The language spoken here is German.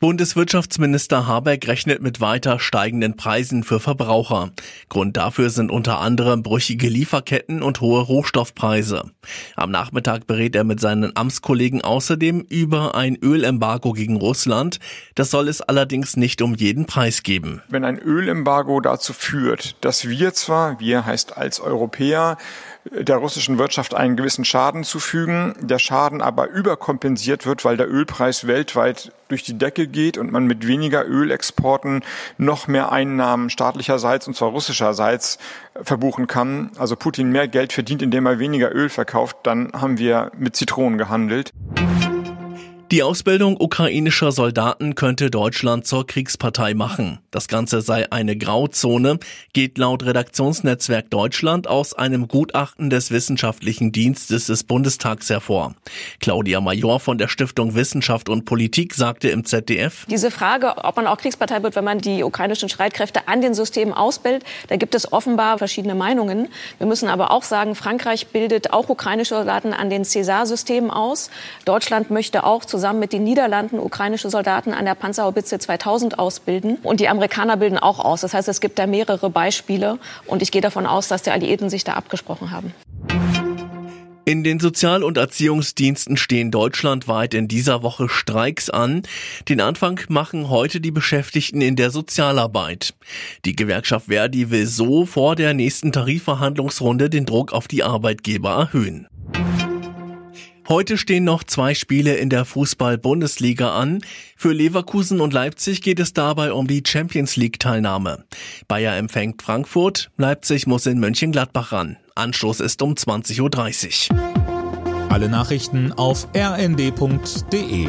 Bundeswirtschaftsminister Habeck rechnet mit weiter steigenden Preisen für Verbraucher. Grund dafür sind unter anderem brüchige Lieferketten und hohe Rohstoffpreise. Am Nachmittag berät er mit seinen Amtskollegen außerdem über ein Ölembargo gegen Russland. Das soll es allerdings nicht um jeden Preis geben. Wenn ein Ölembargo dazu führt, dass wir zwar, wir heißt als Europäer, der russischen Wirtschaft einen gewissen Schaden zufügen, der Schaden aber überkompensiert wird, weil der Ölpreis weltweit durch die Decke geht und man mit weniger Ölexporten noch mehr Einnahmen staatlicherseits und zwar russischerseits verbuchen kann. Also Putin mehr Geld verdient, indem er weniger Öl verkauft, dann haben wir mit Zitronen gehandelt. Die Ausbildung ukrainischer Soldaten könnte Deutschland zur Kriegspartei machen. Das Ganze sei eine Grauzone, geht laut Redaktionsnetzwerk Deutschland aus einem Gutachten des Wissenschaftlichen Dienstes des Bundestags hervor. Claudia Major von der Stiftung Wissenschaft und Politik sagte im ZDF, Diese Frage, ob man auch Kriegspartei wird, wenn man die ukrainischen Streitkräfte an den Systemen ausbildet, da gibt es offenbar verschiedene Meinungen. Wir müssen aber auch sagen, Frankreich bildet auch ukrainische Soldaten an den César-Systemen aus. Deutschland möchte auch zu zusammen mit den Niederlanden ukrainische Soldaten an der Panzerhaubitze 2000 ausbilden. Und die Amerikaner bilden auch aus. Das heißt, es gibt da mehrere Beispiele. Und ich gehe davon aus, dass die Alliierten sich da abgesprochen haben. In den Sozial- und Erziehungsdiensten stehen deutschlandweit in dieser Woche Streiks an. Den Anfang machen heute die Beschäftigten in der Sozialarbeit. Die Gewerkschaft Verdi will so vor der nächsten Tarifverhandlungsrunde den Druck auf die Arbeitgeber erhöhen. Heute stehen noch zwei Spiele in der Fußball-Bundesliga an. Für Leverkusen und Leipzig geht es dabei um die Champions League-Teilnahme. Bayer empfängt Frankfurt, Leipzig muss in Mönchengladbach ran. Anstoß ist um 20.30 Uhr. Alle Nachrichten auf rnd.de